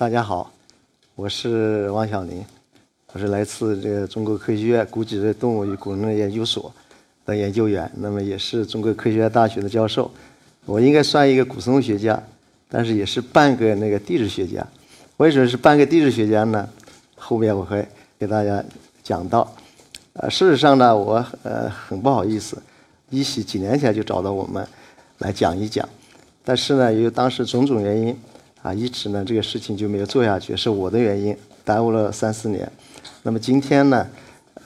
大家好，我是王小林，我是来自这个中国科学院古脊椎动物与古人类研究所的研究员，那么也是中国科学院大学的教授。我应该算一个古生物学家，但是也是半个那个地质学家。为什么是半个地质学家呢？后面我会给大家讲到。呃，事实上呢，我呃很不好意思，一喜几年前就找到我们来讲一讲，但是呢，由于当时种种原因。啊，一直呢这个事情就没有做下去，是我的原因，耽误了三四年。那么今天呢，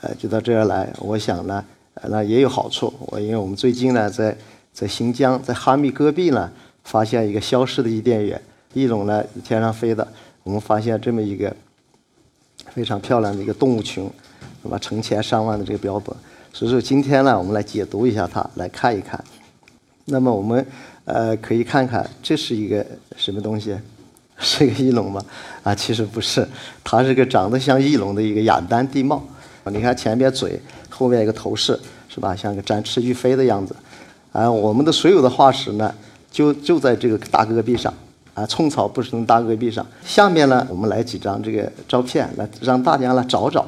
呃，就到这儿来，我想呢，呃那也有好处。我因为我们最近呢，在在新疆，在哈密戈壁呢，发现一个消失的伊甸园，一种呢天上飞的，我们发现这么一个非常漂亮的一个动物群，那么成千上万的这个标本。所以说今天呢，我们来解读一下它，来看一看。那么我们。呃，可以看看这是一个什么东西？是一个翼龙吗？啊，其实不是，它是个长得像翼龙的一个雅丹地貌。你看前边嘴，后面一个头饰，是吧？像个展翅欲飞的样子。啊，我们的所有的化石呢，就就在这个大戈壁上，啊，虫草不生大戈壁上。下面呢，我们来几张这个照片，来让大家来找找，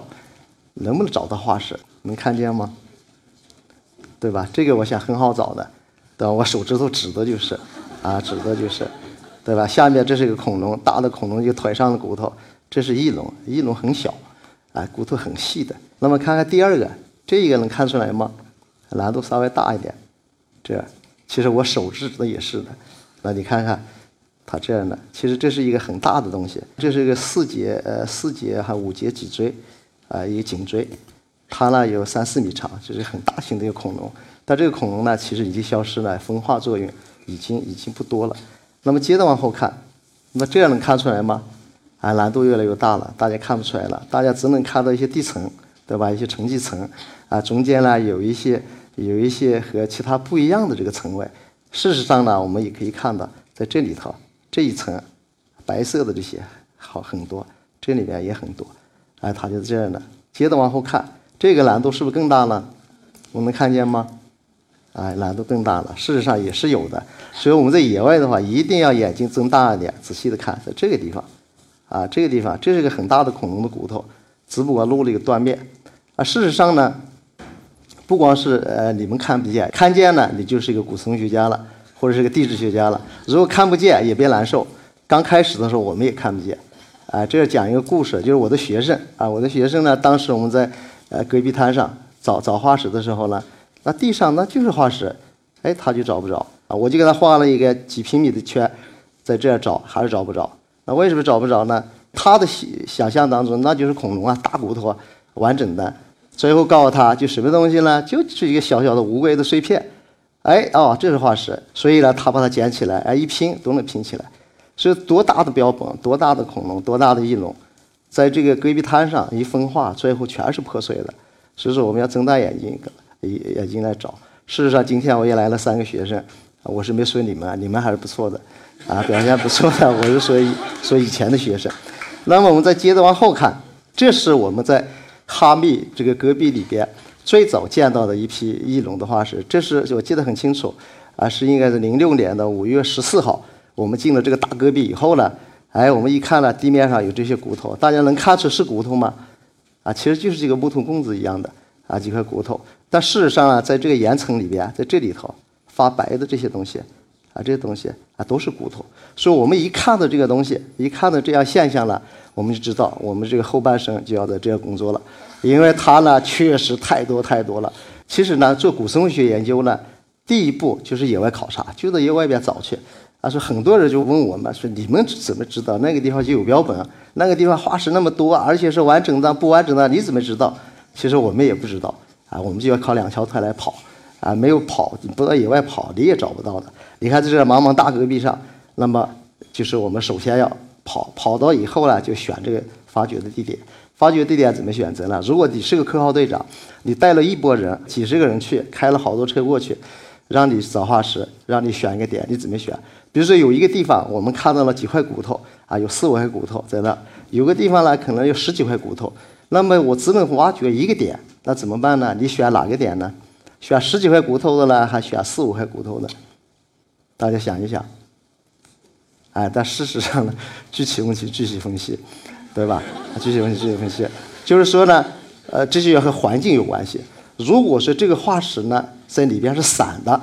能不能找到化石？能看见吗？对吧？这个我想很好找的。对吧？我手指头指的就是，啊，指的就是，对吧？下面这是一个恐龙，大的恐龙就腿上的骨头，这是翼龙，翼龙很小，啊，骨头很细的。那么看看第二个，这一个能看出来吗？难度稍微大一点，这，其实我手指的也是的。那你看看，它这样的，其实这是一个很大的东西，这是一个四节呃四节还五节脊椎，啊，一个颈椎，它呢有三四米长，这是很大型的一个恐龙。但这个恐龙呢，其实已经消失了，分化作用已经已经不多了。那么接着往后看，那么这样能看出来吗？啊，难度越来越大了，大家看不出来了，大家只能看到一些地层，对吧？一些沉积层，啊，中间呢有一些有一些和其他不一样的这个层位。事实上呢，我们也可以看到，在这里头这一层白色的这些好很多，这里面也很多，哎，它就是这样的。接着往后看，这个难度是不是更大了？我们看见吗？啊，难度更大了。事实上也是有的，所以我们在野外的话，一定要眼睛睁大一点，仔细的看，在这个地方，啊，这个地方，这是个很大的恐龙的骨头，只不过露了一个断面。啊，事实上呢，不光是呃你们看不见，看见了，你就是一个古生物学家了，或者是个地质学家了。如果看不见，也别难受。刚开始的时候，我们也看不见。啊，这要讲一个故事，就是我的学生啊，我的学生呢，当时我们在呃戈壁滩上找找化石的时候呢。那地上那就是化石，哎，他就找不着啊！我就给他画了一个几平米的圈，在这儿找还是找不着。那为什么找不着呢？他的想想象当中那就是恐龙啊，大骨头啊，完整的。最后告诉他就什么东西呢？就是一个小小的乌龟的碎片。哎，哦，这是化石。所以呢，他把它捡起来，哎，一拼都能拼起来。所以多大的标本，多大的恐龙，多大的翼龙，在这个戈壁滩上一分化，最后全是破碎的。所以说，我们要睁大眼睛。也也进来找。事实上，今天我也来了三个学生，我是没说你们，你们还是不错的，啊，表现不错的。我是说说以前的学生。那么我们再接着往后看，这是我们在哈密这个戈壁里边最早见到的一批翼龙的化石。这是我记得很清楚，啊，是应该是零六年的五月十四号，我们进了这个大戈壁以后呢，哎，我们一看呢，地面上有这些骨头，大家能看出是骨头吗？啊，其实就是这个木头棍子一样的啊，几块骨头。但事实上啊，在这个岩层里边，在这里头发白的这些东西，啊，这些东西啊都是骨头。所以我们一看到这个东西，一看到这样现象了，我们就知道我们这个后半生就要在这样工作了，因为它呢确实太多太多了。其实呢，做古生物学研究呢，第一步就是野外考察，就在野外边找去。啊，说很多人就问我们说，你们怎么知道那个地方就有标本啊？那个地方化石那么多，而且是完整的、不完整的，你怎么知道？其实我们也不知道。啊，我们就要靠两条腿来跑，啊，没有跑，你不到野外跑，你也找不到的。你看在这茫茫大戈壁上，那么就是我们首先要跑，跑到以后呢，就选这个发掘的地点。发掘地点怎么选择呢？如果你是个科号队长，你带了一拨人，几十个人去，开了好多车过去，让你找化石，让你选一个点，你怎么选？比如说有一个地方，我们看到了几块骨头，啊，有四五块骨头在那；有个地方呢，可能有十几块骨头，那么我只能挖掘一个点。那怎么办呢？你选哪个点呢？选十几块骨头的呢，还选四五块骨头的？大家想一想。哎，但事实上呢，具体问题具体分析，对吧？具体问题具体分析，就是说呢，呃，这些和环境有关系。如果说这个化石呢，在里边是散的，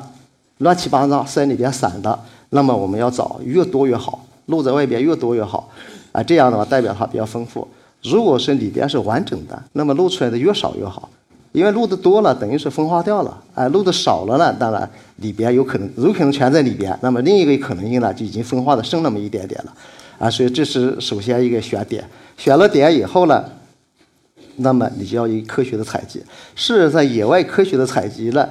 乱七八糟在里边散的，那么我们要找越多越好，露在外边越多越好，啊，这样的话代表它比较丰富。如果是里边是完整的，那么露出来的越少越好。因为露的多了，等于是分化掉了。哎，露的少了呢，当然里边有可能有可能全在里边。那么另一个可能性呢，就已经分化的剩那么一点点了。啊，所以这是首先一个选点。选了点以后呢，那么你就要一科学的采集。是在野外科学的采集呢，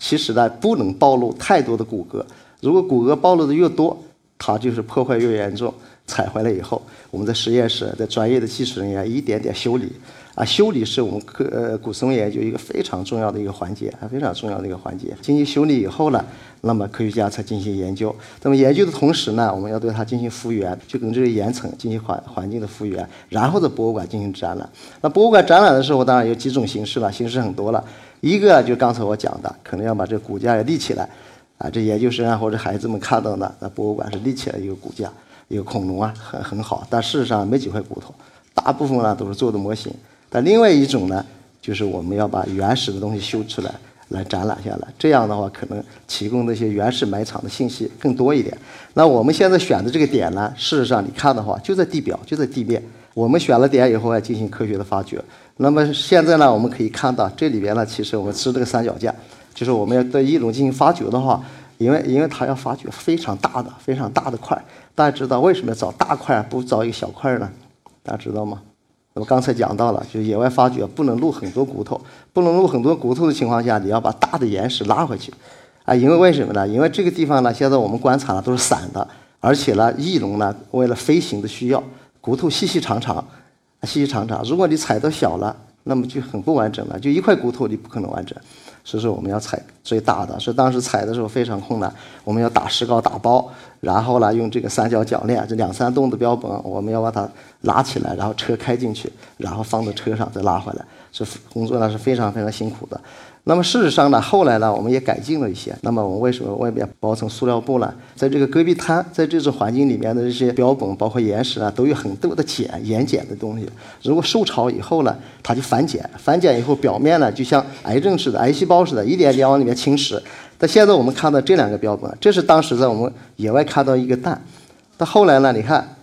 其实呢不能暴露太多的骨骼。如果骨骼暴露的越多，它就是破坏越严重。采回来以后，我们在实验室的专业的技术人员一点点修理。啊，修理是我们科呃古松研究一个非常重要的一个环节，啊，非常重要的一个环节。进行修理以后呢，那么科学家才进行研究。那么研究的同时呢，我们要对它进行复原，就跟这个岩层进行环环境的复原，然后在博物馆进行展览。那博物馆展览的时候，当然有几种形式了，形式很多了。一个就刚才我讲的，可能要把这骨架要立起来，啊，这研究生啊或者孩子们看到的，那博物馆是立起来一个骨架，一个恐龙啊，很很好。但事实上没几块骨头，大部分呢都是做的模型。但另外一种呢，就是我们要把原始的东西修出来，来展览下来。这样的话，可能提供那些原始埋藏的信息更多一点。那我们现在选的这个点呢，事实上你看的话，就在地表，就在地面。我们选了点以后，要进行科学的发掘。那么现在呢，我们可以看到这里边呢，其实我们是这个三脚架，就是我们要对翼龙进行发掘的话，因为因为它要发掘非常大的、非常大的块。大家知道为什么要找大块，不找一个小块呢？大家知道吗？那么刚才讲到了，就野外发掘不能露很多骨头，不能露很多骨头的情况下，你要把大的岩石拉回去，啊，因为为什么呢？因为这个地方呢，现在我们观察了都是散的，而且呢，翼龙呢为了飞行的需要，骨头细细长长，细细长长，如果你踩到小了，那么就很不完整了，就一块骨头你不可能完整。这是我们要采最大的，所以当时采的时候非常困难，我们要打石膏打包，然后呢用这个三角铰链，这两三栋的标本，我们要把它拉起来，然后车开进去，然后放到车上再拉回来，这工作呢是非常非常辛苦的。那么事实上呢，后来呢，我们也改进了一些。那么我们为什么外面包层塑料布呢？在这个戈壁滩，在这种环境里面的这些标本，包括岩石啊，都有很多的碱、盐碱的东西。如果受潮以后呢，它就反碱，反碱以后表面呢，就像癌症似的、癌细胞似的，一点点往里面侵蚀。但现在我们看到这两个标本，这是当时在我们野外看到一个蛋，到后来呢，你看，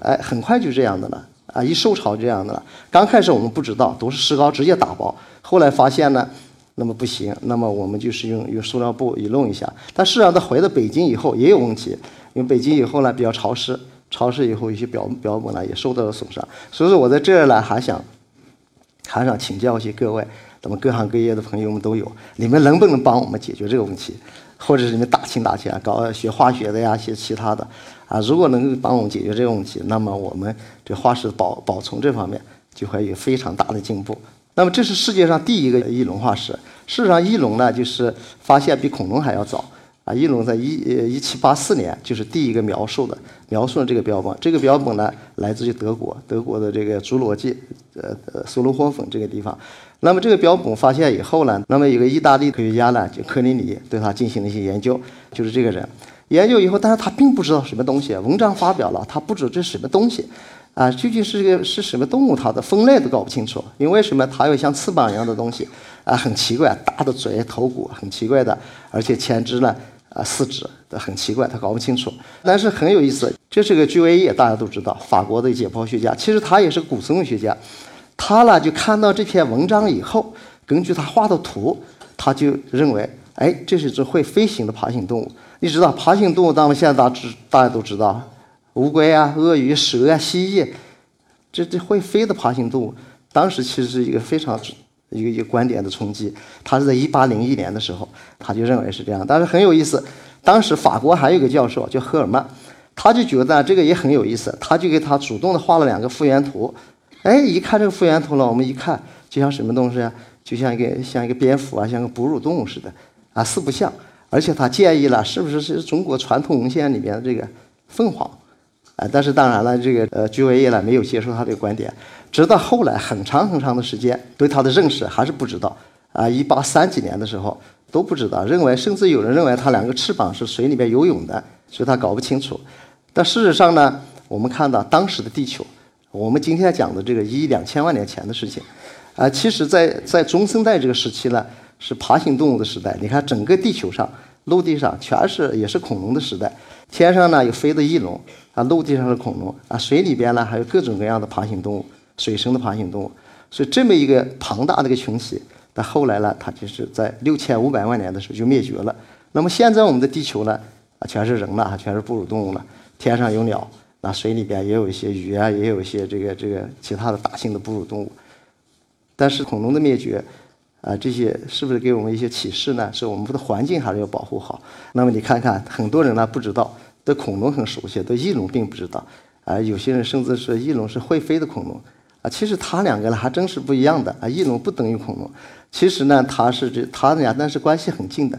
哎，很快就这样的了啊，一受潮这样的了。刚开始我们不知道，都是石膏直接打包，后来发现呢。那么不行，那么我们就是用用塑料布一弄一下。但事实上，他回到北京以后也有问题，因为北京以后呢比较潮湿，潮湿以后一些表表本呢也受到了损伤。所以说我在这儿呢还想还想请教一些各位，那么各行各业的朋友们都有，你们能不能帮我们解决这个问题？或者是你们打听打听啊，搞学化学的呀，学其他的啊，如果能够帮我们解决这个问题，那么我们这化石保保存这方面就会有非常大的进步。那么这是世界上第一个翼龙化石。事实上，翼龙呢，就是发现比恐龙还要早啊。翼龙在一呃一七八四年就是第一个描述的，描述了这个标本。这个标本呢，来自于德国，德国的这个侏罗纪，呃呃苏罗霍芬这个地方。那么这个标本发现以后呢，那么有个意大利科学家呢，就科林尼，对他进行了一些研究，就是这个人研究以后，但是他并不知道什么东西，文章发表了，他不知这是什么东西。啊，究竟是个是什么动物？它的分类都搞不清楚。因为什么？它有像翅膀一样的东西，啊，很奇怪，大的嘴、头骨很奇怪的，而且前肢呢，啊，四肢都很奇怪，他搞不清楚。但是很有意思，这是个居维叶，大家都知道，法国的解剖学家，其实他也是古生物学家。他呢就看到这篇文章以后，根据他画的图，他就认为，哎，这是只会飞行的爬行动物。你知道，爬行动物，当然现在大知大家都知道。乌龟啊，鳄鱼、蛇啊、蜥蜴，这这会飞的爬行动物，当时其实是一个非常一个一个观点的冲击。他是在一八零一年的时候，他就认为是这样。但是很有意思，当时法国还有一个教授叫赫尔曼，他就觉得这个也很有意思，他就给他主动的画了两个复原图。哎，一看这个复原图了，我们一看就像什么东西啊？就像一个像一个蝙蝠啊，像个哺乳动物似的啊，四不像。而且他建议了，是不是是中国传统文献里面的这个凤凰？啊，但是当然了，这个呃居维叶呢没有接受他的观点，直到后来很长很长的时间，对他的认识还是不知道。啊，一八三几年的时候都不知道，认为甚至有人认为他两个翅膀是水里面游泳的，所以他搞不清楚。但事实上呢，我们看到当时的地球，我们今天讲的这个一两千万年前的事情，啊，其实在在中生代这个时期呢，是爬行动物的时代。你看整个地球上，陆地上全是也是恐龙的时代，天上呢有飞的翼龙，啊，陆地上是恐龙，啊，水里边呢还有各种各样的爬行动物，水生的爬行动物。所以这么一个庞大的一个群体，但后来呢，它就是在六千五百万年的时候就灭绝了。那么现在我们的地球呢，啊，全是人了，全是哺乳动物了。天上有鸟，那水里边也有一些鱼啊，也有一些这个这个其他的大型的哺乳动物。但是恐龙的灭绝，啊，这些是不是给我们一些启示呢？是我们的环境还是要保护好？那么你看看，很多人呢不知道，对恐龙很熟悉，对翼龙并不知道。啊，有些人甚至说翼龙是会飞的恐龙。啊，其实它两个呢还真是不一样的啊。翼龙不等于恐龙，其实呢它是这它俩但是关系很近的，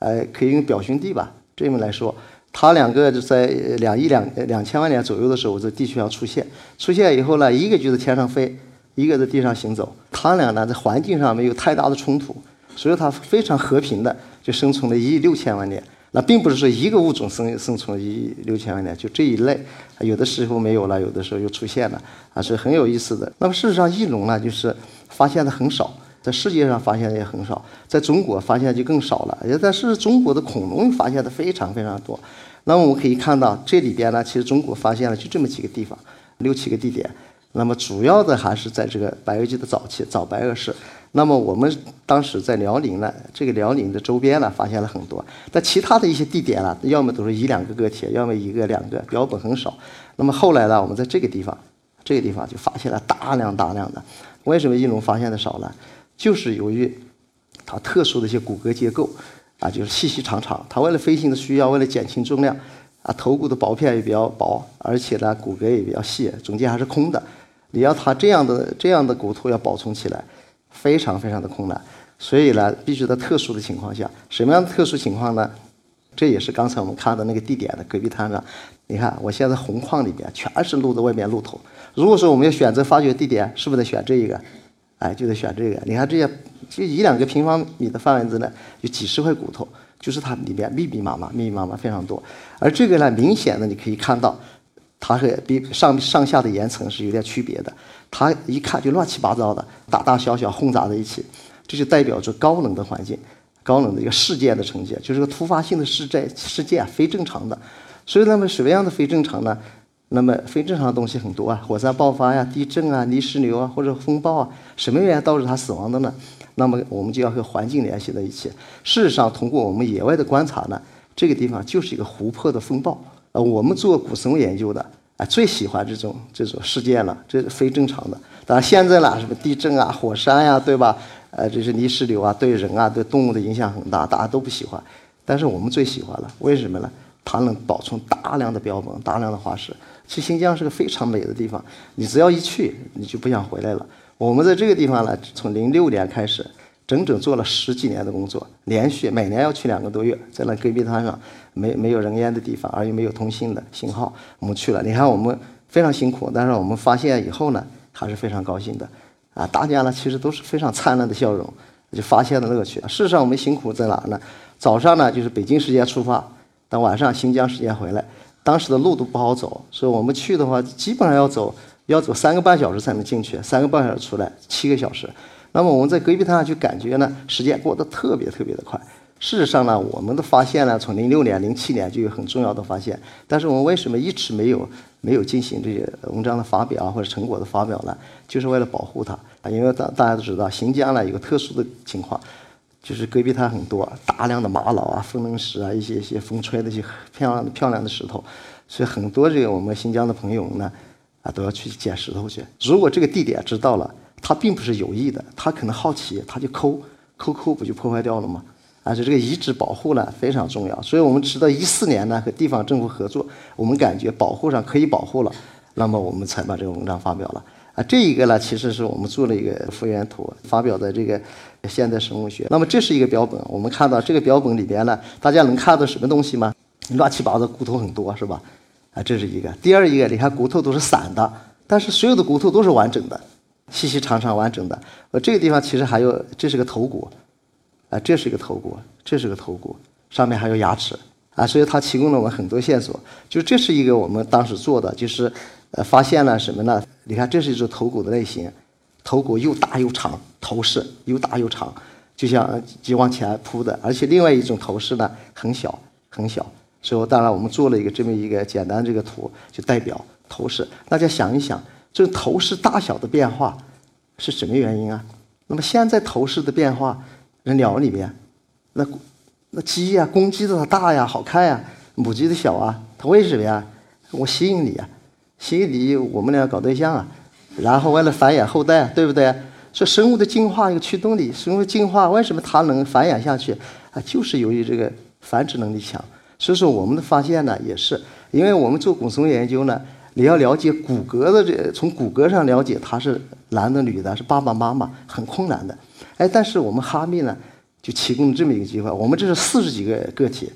呃，可以用表兄弟吧这么来说。它两个就在两亿两两千万年左右的时候在地球上出现，出现以后呢，一个就在天上飞，一个在地上行走。它俩呢在环境上没有太大的冲突，所以它非常和平的就生存了一亿六千万年。那并不是说一个物种生生存一亿六千万年，就这一类，有的时候没有了，有的时候又出现了，啊，是很有意思的。那么事实上，翼龙呢，就是发现的很少，在世界上发现的也很少，在中国发现就更少了。也但是中国的恐龙发现的非常非常多。那么我们可以看到，这里边呢，其实中国发现了就这么几个地方，六七个地点。那么主要的还是在这个白垩纪的早期，早白垩世。那么我们当时在辽宁呢，这个辽宁的周边呢，发现了很多。但其他的一些地点呢，要么都是一两个个体，要么一个两个，标本很少。那么后来呢，我们在这个地方，这个地方就发现了大量大量的。为什么翼龙发现的少呢？就是由于它特殊的一些骨骼结构啊，就是细细长长。它为了飞行的需要，为了减轻重量啊，头骨的薄片也比较薄，而且呢，骨骼也比较细，中间还是空的。你要它这样的这样的骨头要保存起来。非常非常的困难，所以呢，必须在特殊的情况下，什么样的特殊情况呢？这也是刚才我们看的那个地点的戈壁滩上，你看我现在红矿里边全是露在外面露头。如果说我们要选择发掘地点，是不是得选这一个？哎，就得选这个。你看这些，就一两个平方米的范围之内，有几十块骨头，就是它里面密密麻麻、密密麻麻非常多。而这个呢，明显的你可以看到，它和比上上下的岩层是有点区别的。它一看就乱七八糟的，大大小小混杂在一起，这就代表着高能的环境，高能的一个事件的呈现，就是个突发性的事件，事件非正常的。所以，那么什么样的非正常呢？那么非正常的东西很多啊，火山爆发呀、地震啊、泥石流啊，或者风暴啊，什么原因导致它死亡的呢？那么我们就要和环境联系在一起。事实上，通过我们野外的观察呢，这个地方就是一个湖泊的风暴。呃，我们做古生物研究的。啊，最喜欢这种这种事件了，这是非正常的。当然现在呢，什么地震啊、火山呀，对吧？呃，这是泥石流啊，对人啊、对动物的影响很大，大家都不喜欢。但是我们最喜欢了，为什么呢？它能保存大量的标本、大量的化石。去新疆是个非常美的地方，你只要一去，你就不想回来了。我们在这个地方呢，从零六年开始。整整做了十几年的工作，连续每年要去两个多月，在那戈壁滩上没没有人烟的地方，而又没有通信的信号，我们去了。你看我们非常辛苦，但是我们发现以后呢，还是非常高兴的。啊，大家呢其实都是非常灿烂的笑容，就发现了乐趣。事实上我们辛苦在哪儿呢？早上呢就是北京时间出发，等晚上新疆时间回来。当时的路都不好走，所以我们去的话基本上要走要走三个半小时才能进去，三个半小时出来，七个小时。那么我们在戈壁滩上就感觉呢，时间过得特别特别的快。事实上呢，我们的发现呢，从零六年、零七年就有很重要的发现，但是我们为什么一直没有没有进行这些文章的发表啊，或者成果的发表呢？就是为了保护它啊，因为大大家都知道，新疆呢有个特殊的情况，就是戈壁滩很多大量的玛瑙啊、风棱石啊，一些一些风吹的一些漂亮的漂亮的石头，所以很多这个我们新疆的朋友呢，啊都要去捡石头去。如果这个地点知道了。他并不是有意的，他可能好奇，他就抠抠抠，不就破坏掉了吗？而且这个遗址保护呢非常重要，所以我们直到一四年呢和地方政府合作，我们感觉保护上可以保护了，那么我们才把这个文章发表了。啊，这一个呢其实是我们做了一个复原图，发表在这个现代生物学。那么这是一个标本，我们看到这个标本里边呢，大家能看到什么东西吗？乱七八糟骨头很多是吧？啊，这是一个。第二一个，你看骨头都是散的，但是所有的骨头都是完整的。细细长长完整的，呃，这个地方其实还有，这是个头骨，啊，这是一个头骨，这是个头骨，上面还有牙齿，啊，所以它提供了我们很多线索。就这是一个我们当时做的，就是呃发现了什么呢？你看，这是一只头骨的类型，头骨又大又长，头饰又大又长，就像就往前扑的。而且另外一种头饰呢，很小很小。所以当然我们做了一个这么一个简单这个图，就代表头饰。大家想一想，这头饰大小的变化是什么原因啊？那么现在头饰的变化，人鸟里面，那那鸡呀，公鸡的它大呀，好看呀，母鸡的小啊，它为什么呀？我吸引你啊，吸引你，我们俩搞对象啊，然后为了繁衍后代，对不对？所以生物的进化一个驱动力，生物进化为什么它能繁衍下去啊？就是由于这个繁殖能力强。所以说，我们的发现呢，也是因为我们做骨松研究呢，你要了解骨骼的这，从骨骼上了解它是男的女的，是爸爸妈妈，很困难的。哎，但是我们哈密呢，就提供了这么一个机会。我们这是四十几个个体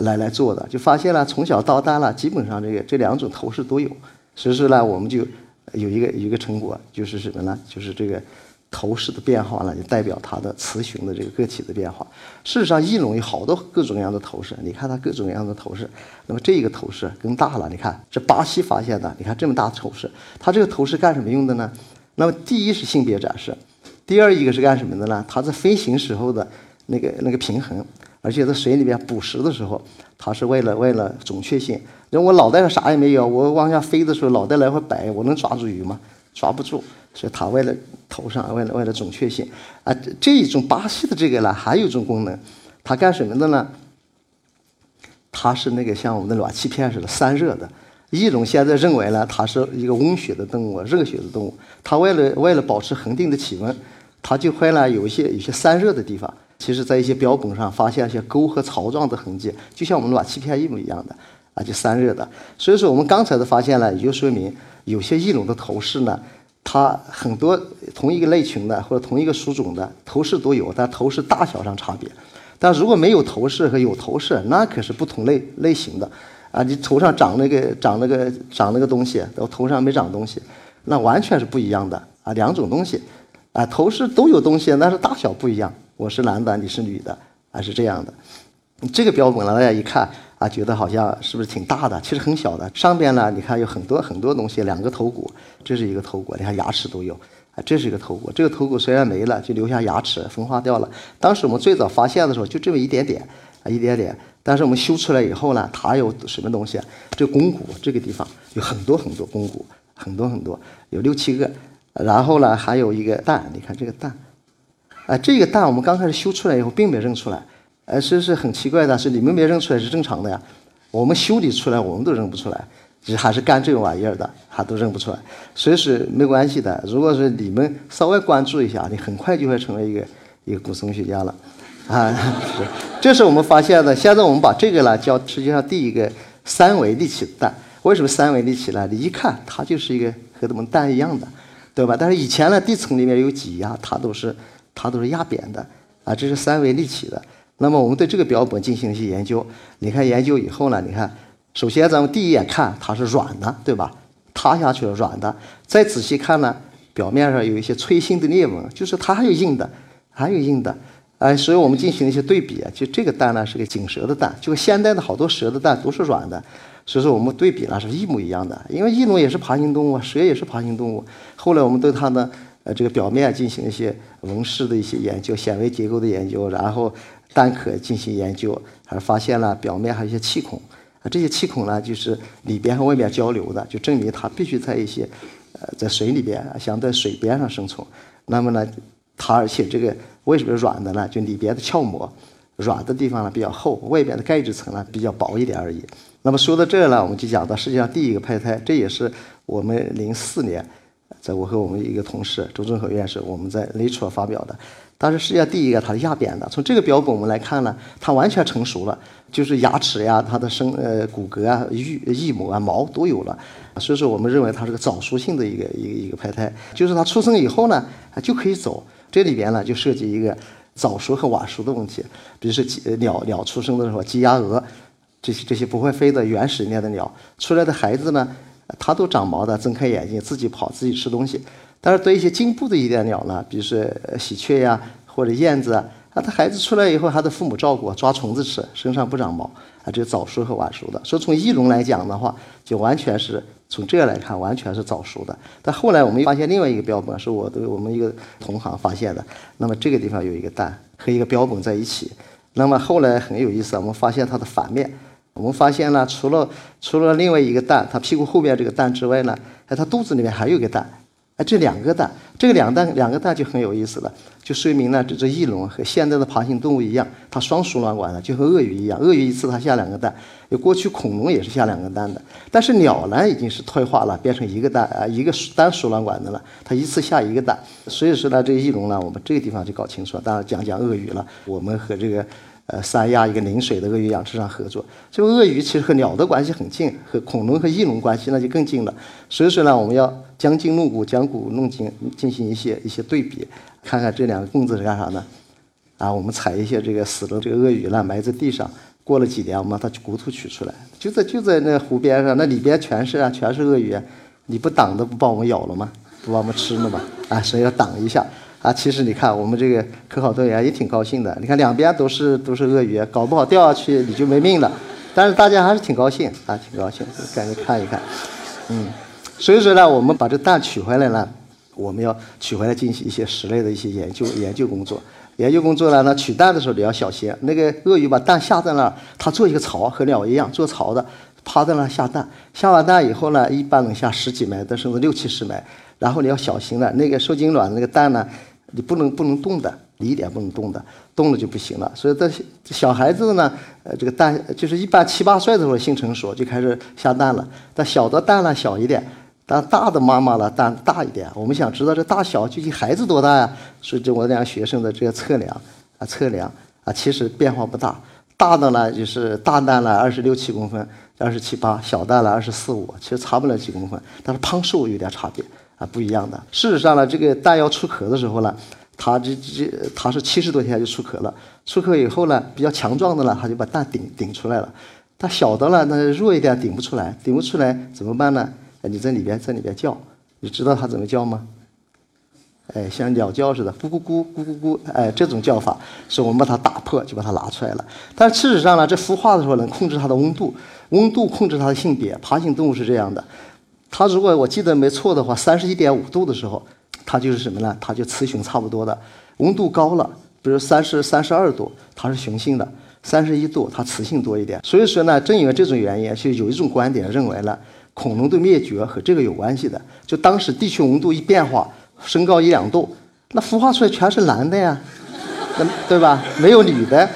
来来做的，就发现了从小到大了，基本上这个这两种头饰都有。所以说呢，我们就有一个有一个成果，就是什么呢？就是这个。头饰的变化呢，就代表它的雌雄的这个个体的变化。事实上，翼龙有好多各种各样的头饰，你看它各种各样的头饰。那么这个头饰更大了，你看这巴西发现的，你看这么大的头饰，它这个头饰干什么用的呢？那么第一是性别展示，第二一个是干什么的呢？它在飞行时候的那个那个平衡，而且在水里边捕食的时候，它是为了为了准确性。那我脑袋上啥也没有，我往下飞的时候脑袋来回摆，我能抓住鱼吗？抓不住。所以它为了头上，为了为了准确性，啊，这一种巴西的这个呢，还有一种功能，它干什么的呢？它是那个像我们的暖气片似的散热的。翼龙现在认为呢，它是一个温血的动物，热血的动物。它为了为了保持恒定的体温，它就会呢有一些有些散热的地方。其实，在一些标本上发现一些沟和槽状的痕迹，就像我们暖气片一模一样的，啊，就散热的。所以说，我们刚才的发现呢，也就说明有些翼龙的头饰呢。它很多同一个类群的或者同一个属种的头饰都有，但头饰大小上差别。但如果没有头饰和有头饰，那可是不同类类型的啊！你头上长那个长那个长那个东西，我头上没长东西，那完全是不一样的啊！两种东西啊，头饰都有东西，但是大小不一样。我是男的，你是女的，还是这样的。这个标本呢，大家一看。啊，觉得好像是不是挺大的？其实很小的。上边呢，你看有很多很多东西，两个头骨，这是一个头骨，你看牙齿都有。啊，这是一个头骨，这个头骨虽然没了，就留下牙齿分化掉了。当时我们最早发现的时候，就这么一点点，啊，一点点。但是我们修出来以后呢，它有什么东西？这肱骨这个地方有很多很多肱骨，很多很多，有六七个。然后呢，还有一个蛋，你看这个蛋，啊，这个蛋我们刚开始修出来以后，并没认出来。呃，是是很奇怪的，是你们没认出来是正常的呀。我们修理出来，我们都认不出来，就还是干这个玩意儿的，他都认不出来。所以是没关系的。如果是你们稍微关注一下，你很快就会成为一个一个古松学家了，啊，这是我们发现的。现在我们把这个呢叫世界上第一个三维立体蛋。为什么三维立体呢？你一看它就是一个和我们蛋一样的，对吧？但是以前呢地层里面有挤压，它都是它都是压扁的，啊，这是三维立体的。那么我们对这个标本进行了一些研究，你看研究以后呢，你看，首先咱们第一眼看它是软的，对吧？塌下去了，软的。再仔细看呢，表面上有一些脆性的裂纹，就是它还有硬的，还有硬的。哎，所以我们进行了一些对比啊，就这个蛋呢是个锦蛇的蛋，就现代的好多蛇的蛋都是软的，所以说我们对比呢是一模一样的。因为翼龙也是爬行动物，蛇也是爬行动物。后来我们对它呢呃这个表面进行一些纹饰的一些研究，显微结构的研究，然后。蛋壳进行研究，还发现了表面还有一些气孔，啊，这些气孔呢，就是里边和外面交流的，就证明它必须在一些，呃，在水里边，想在水边上生存。那么呢，它而且这个为什么软的呢？就里边的鞘膜软的地方呢比较厚，外边的钙质层呢比较薄一点而已。那么说到这呢，我们就讲到世界上第一个胚胎，这也是我们零四年，在我和我们一个同事周正和院士，我们在 Nature 发表的。但是世界第一个，它是压扁的。从这个标本我们来看呢，它完全成熟了，就是牙齿呀、它的生呃骨骼啊、翼翼膜啊、毛都有了。所以说，我们认为它是个早熟性的一个一个一个胚胎。就是它出生以后呢，就可以走。这里边呢，就涉及一个早熟和晚熟的问题。比如说鸡鸟鸟出生的时候，鸡、鸭、鹅这些这些不会飞的原始里面的鸟出来的孩子呢，它都长毛的，睁开眼睛自己跑，自己吃东西。但是对一些进步的一点鸟呢，比如说喜鹊呀或者燕子，啊，它孩子出来以后还得父母照顾，抓虫子吃，身上不长毛啊，这早熟和晚熟的。所以从翼龙来讲的话，就完全是从这个来看，完全是早熟的。但后来我们又发现另外一个标本，是我的我们一个同行发现的。那么这个地方有一个蛋和一个标本在一起。那么后来很有意思，我们发现它的反面，我们发现了除了除了另外一个蛋，它屁股后面这个蛋之外呢，哎，它肚子里面还有一个蛋。哎，这两个蛋，这个两蛋两个蛋就很有意思了，就说明呢，这只翼龙和现在的爬行动物一样，它双输卵管的，就和鳄鱼一样，鳄鱼一次它下两个蛋，有过去恐龙也是下两个蛋的，但是鸟呢已经是退化了，变成一个蛋啊，一个单输卵管的了，它一次下一个蛋，所以说呢，这个翼龙呢，我们这个地方就搞清楚了。当然讲讲鳄鱼了，我们和这个。呃，三亚一个临水的鳄鱼养殖场合作，这个鳄鱼其实和鸟的关系很近，和恐龙和翼龙关系那就更近了。所以说呢，我们要将筋弄骨，将骨弄筋，进行一些一些对比，看看这两个棍子是干啥呢？啊，我们采一些这个死的这个鳄鱼呢，埋在地上，过了几年，我们把它骨头取出来，就在就在那湖边上，那里边全是啊，全是鳄鱼，你不挡的不把我们咬了吗？不把我们吃了吗？啊，所以要挡一下。啊，其实你看，我们这个科考队员也挺高兴的。你看两边都是都是鳄鱼，搞不好掉下去你就没命了。但是大家还是挺高兴啊，挺高兴，赶紧看一看。嗯，所以说呢，我们把这蛋取回来呢，我们要取回来进行一些室内的一些研究研究工作。研究工作呢，那取蛋的时候你要小心。那个鳄鱼把蛋下在那儿，它做一个巢，和鸟一样做巢的，趴在那儿下蛋。下完蛋以后呢，一般能下十几枚，但，甚至六七十枚。然后你要小心了，那个受精卵那个蛋呢。你不能不能动的，你一点不能动的，动了就不行了。所以这小孩子呢，呃，这个蛋就是一般七八岁的时候性成熟就开始下蛋了。但小的蛋呢小一点，但大的妈妈了蛋大一点。我们想知道这大小究竟孩子多大呀？所以这我两个学生的这个测量啊测量啊，其实变化不大。大的呢就是大蛋了二十六七公分，二十七八；小蛋了二十四五，其实差不了几公分，但是胖瘦有点差别。啊，不一样的。事实上呢，这个蛋要出壳的时候呢，它这这它是七十多天就出壳了。出壳以后呢，比较强壮的呢，它就把蛋顶顶出来了。它小的呢，那弱一点顶不出来，顶不出来怎么办呢？哎你在里边在里边叫，你知道它怎么叫吗？哎，像鸟叫似的，咕咕咕咕咕咕，哎，这种叫法是我们把它打破，就把它拿出来了。但事实上呢，这孵化的时候能控制它的温度，温度控制它的性别。爬行动物是这样的。它如果我记得没错的话，三十一点五度的时候，它就是什么呢？它就雌雄差不多的。温度高了，比如三十三十二度，它是雄性的；三十一度，它雌性多一点。所以说呢，正因为这种原因，就有一种观点认为呢，恐龙的灭绝和这个有关系的。就当时地球温度一变化，升高一两度，那孵化出来全是男的呀，那对吧？没有女的，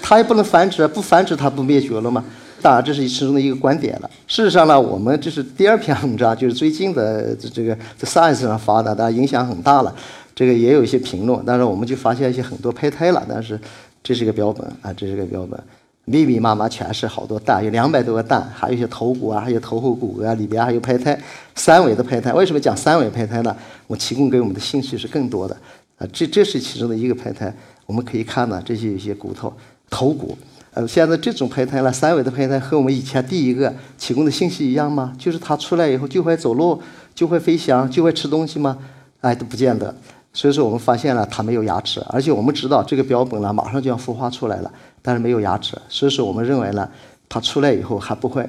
它也不能繁殖，不繁殖它不灭绝了吗？当然，这是其中的一个观点了。事实上呢，我们这是第二篇文章，就是最近的这这个在 Science 上发的，当然影响很大了。这个也有一些评论，但是我们就发现一些很多胚胎了。但是这是一个标本啊，这是一个标本，密密麻麻全是好多蛋，有两百多个蛋，还有一些头骨啊，还有头后骨骼啊，里边还有胚胎，三维的胚胎。为什么讲三维胚胎呢？我提供给我们的信息是更多的啊。这这是其中的一个胚胎，我们可以看到这些有些骨头、头骨。呃，现在这种胚胎呢，三维的胚胎和我们以前第一个提供的信息一样吗？就是它出来以后就会走路，就会飞翔，就会吃东西吗？哎，都不见得。所以说我们发现了它没有牙齿，而且我们知道这个标本呢马上就要孵化出来了，但是没有牙齿，所以说我们认为呢，它出来以后还不会，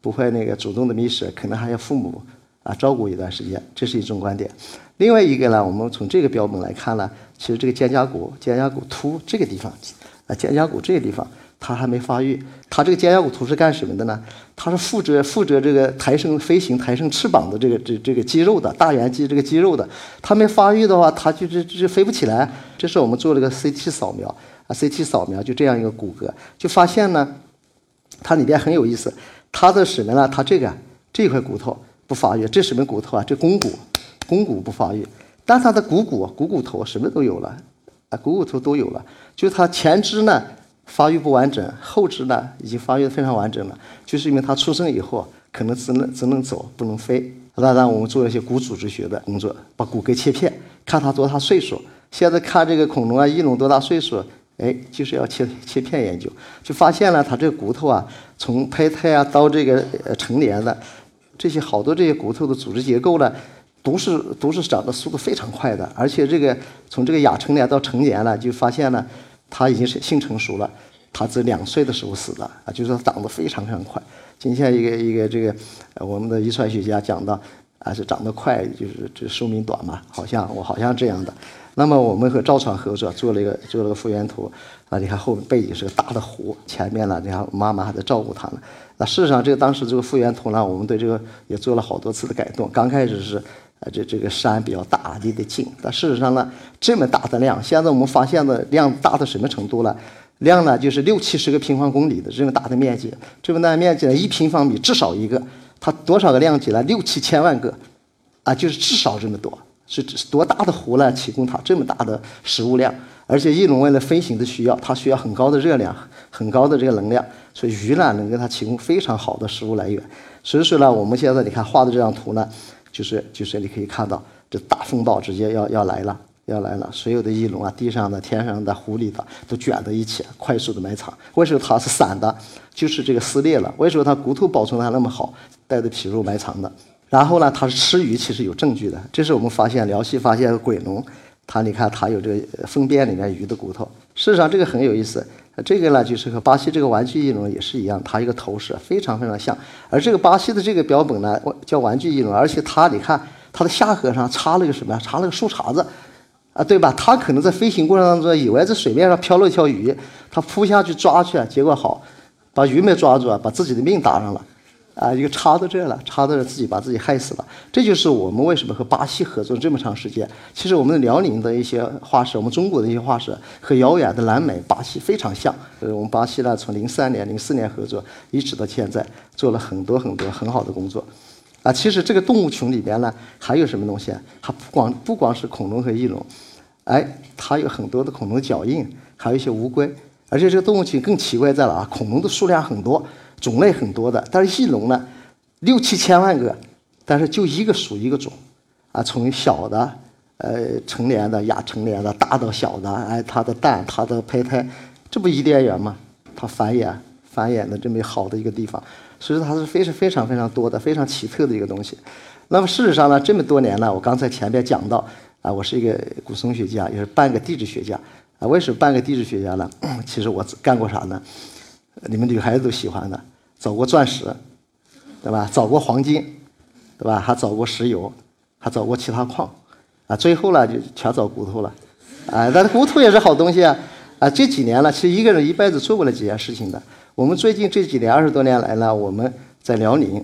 不会那个主动的觅食，可能还要父母啊照顾一段时间，这是一种观点。另外一个呢，我们从这个标本来看呢，其实这个肩胛骨，肩胛骨突这个地方，啊，肩胛骨这个地方。它还没发育，它这个肩胛骨突是干什么的呢？它是负责负责这个抬升飞行、抬升翅膀的这个这这个肌肉的大圆肌这个肌肉的。它没发育的话，它就就就飞不起来。这是我们做了个 CT 扫描啊，CT 扫描就这样一个骨骼，就发现呢，它里边很有意思。它的什么呢？它这个这块骨头不发育，这什么骨头啊？这肱骨，肱骨不发育，但它的股骨、股骨头什么都有了啊，股骨头都有了。就它前肢呢。发育不完整，后肢呢已经发育的非常完整了，就是因为它出生以后可能只能只能走，不能飞。那让，我们做了一些骨组织学的工作，把骨骼切片，看它多大岁数。现在看这个恐龙啊、翼龙多大岁数，哎，就是要切切片研究，就发现了它这个骨头啊，从胚胎啊到这个呃成年的，这些好多这些骨头的组织结构呢，都是都是长得速度非常快的，而且这个从这个亚成年到成年了，就发现了。他已经是性成熟了，他只两岁的时候死的啊，就是说长得非常非常快。今天一个一个这个我们的遗传学家讲到啊，是长得快就是这寿命短嘛，好像我好像这样的。那么我们和赵传合作做了一个做了个复原图啊，你看后背景是个大的湖，前面呢，你看妈妈还在照顾他呢。那事实上，这个当时这个复原图呢，我们对这个也做了好多次的改动。刚开始是这这个山比较大，离得近，但事实上呢，这么大的量，现在我们发现的量大到什么程度了？量呢就是六七十个平方公里的这么大的面积，这么大的面积呢，一平方米至少一个，它多少个量级呢？六七千万个，啊，就是至少这么多。是多大的湖呢？提供它这么大的食物量，而且翼龙为了飞行的需要，它需要很高的热量，很高的这个能量，所以鱼呢能给它提供非常好的食物来源。所以说呢，我们现在你看画的这张图呢，就是就是你可以看到，这大风暴直接要要来了，要来了，所有的翼龙啊，地上的、天上的、湖里的都卷在一起，快速的埋藏。为什么它是散的？就是这个撕裂了。为什么它骨头保存的还那么好，带着皮肉埋藏的？然后呢，它是吃鱼，其实有证据的。这是我们发现辽西发现的鬼龙，它你看它有这个粪便里面鱼的骨头。事实上这个很有意思，这个呢就是和巴西这个玩具翼龙也是一样，它一个头饰非常非常像。而这个巴西的这个标本呢叫玩具翼龙，而且它你看它的下颌上插了个什么呀？插了个树杈子，啊对吧？它可能在飞行过程当中以为在水面上漂了一条鱼，它扑下去抓去，结果好，把鱼没抓住啊，把自己的命搭上了。啊，一个插到这了，插到这自己把自己害死了。这就是我们为什么和巴西合作这么长时间。其实我们的辽宁的一些化石，我们中国的一些化石和遥远的南美、巴西非常像。呃，我们巴西呢，从零三年、零四年合作，一直到现在，做了很多很多很好的工作。啊，其实这个动物群里边呢，还有什么东西？它不光不光是恐龙和翼龙，哎，它有很多的恐龙脚印，还有一些乌龟。而且这个动物群更奇怪在了啊，恐龙的数量很多。种类很多的，但是翼龙呢，六七千万个，但是就一个属一个种，啊，从小的，呃，成年的、亚成年的，大到小的，哎，它的蛋、它的胚胎，这不伊甸园吗？它繁衍、繁衍的这么好的一个地方，所以说它是非常非常非常多的、非常奇特的一个东西。那么事实上呢，这么多年呢，我刚才前面讲到，啊，我是一个古松学家，也是半个地质学家，啊，为什么半个地质学家呢？其实我干过啥呢？你们女孩子都喜欢的。找过钻石，对吧？找过黄金，对吧？还找过石油，还找过其他矿，啊，最后呢就全找骨头了，啊，但是骨头也是好东西啊，啊，这几年了，其实一个人一辈子做不了几件事情的。我们最近这几年二十多年来呢，我们在辽宁，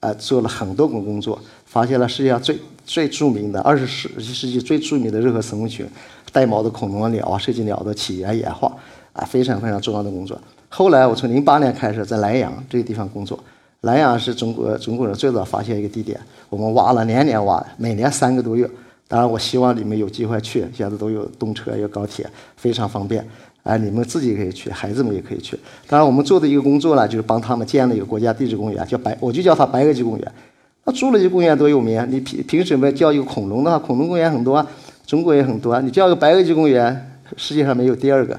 啊，做了很多工工作，发现了世界上最最著名的二十世世纪最著名的热河生物群，带毛的恐龙鸟啊，涉及鸟的起源演化，啊，非常非常重要的工作。后来我从零八年开始在莱阳这个地方工作，莱阳是中国中国人最早发现一个地点，我们挖了年年挖，每年三个多月。当然我希望你们有机会去，现在都有动车有高铁，非常方便。哎，你们自己可以去，孩子们也可以去。当然我们做的一个工作呢，就是帮他们建了一个国家地质公园，叫白，我就叫它白垩纪公园。那侏罗纪公园多有名啊，你凭凭什么叫一个恐龙的话，恐龙公园很多，中国也很多，你叫个白垩纪公园，世界上没有第二个。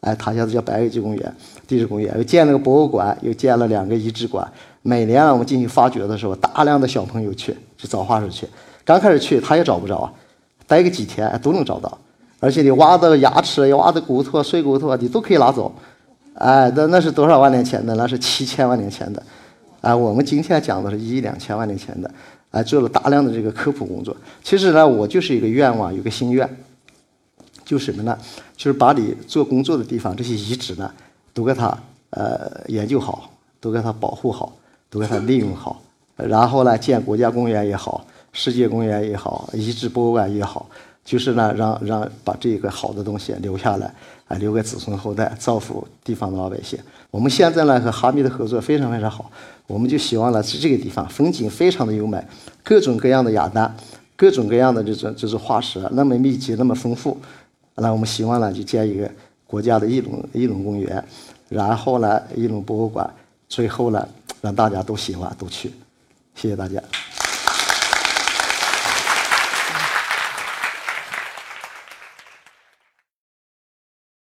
哎，它现在叫白垩纪公园、地质公园，又建了个博物馆，又建了两个遗址馆。每年我们进行发掘的时候，大量的小朋友去去找化石去。刚开始去他也找不着啊，待个几天都能找到。而且你挖的牙齿、挖的骨头、碎骨头啊，你都可以拿走。哎，那那是多少万年前的？那是七千万年前的。哎，我们今天讲的是一亿两千万年前的。哎，做了大量的这个科普工作。其实呢，我就是一个愿望，有个心愿。就什么呢？就是把你做工作的地方这些遗址呢，都给它呃研究好，都给它保护好，都给它利用好。然后呢，建国家公园也好，世界公园也好，遗址博物馆也好，就是呢，让让把这个好的东西留下来，啊，留给子孙后代，造福地方的老百姓。我们现在呢和哈密的合作非常非常好，我们就希望呢是这个地方风景非常的优美，各种各样的雅丹，各种各样的这种这种化石那么密集，那么丰富。那我们希望呢，就建一个国家的翼龙翼龙公园，然后呢，翼龙博物馆，最后呢，让大家都喜欢都去，谢谢大家。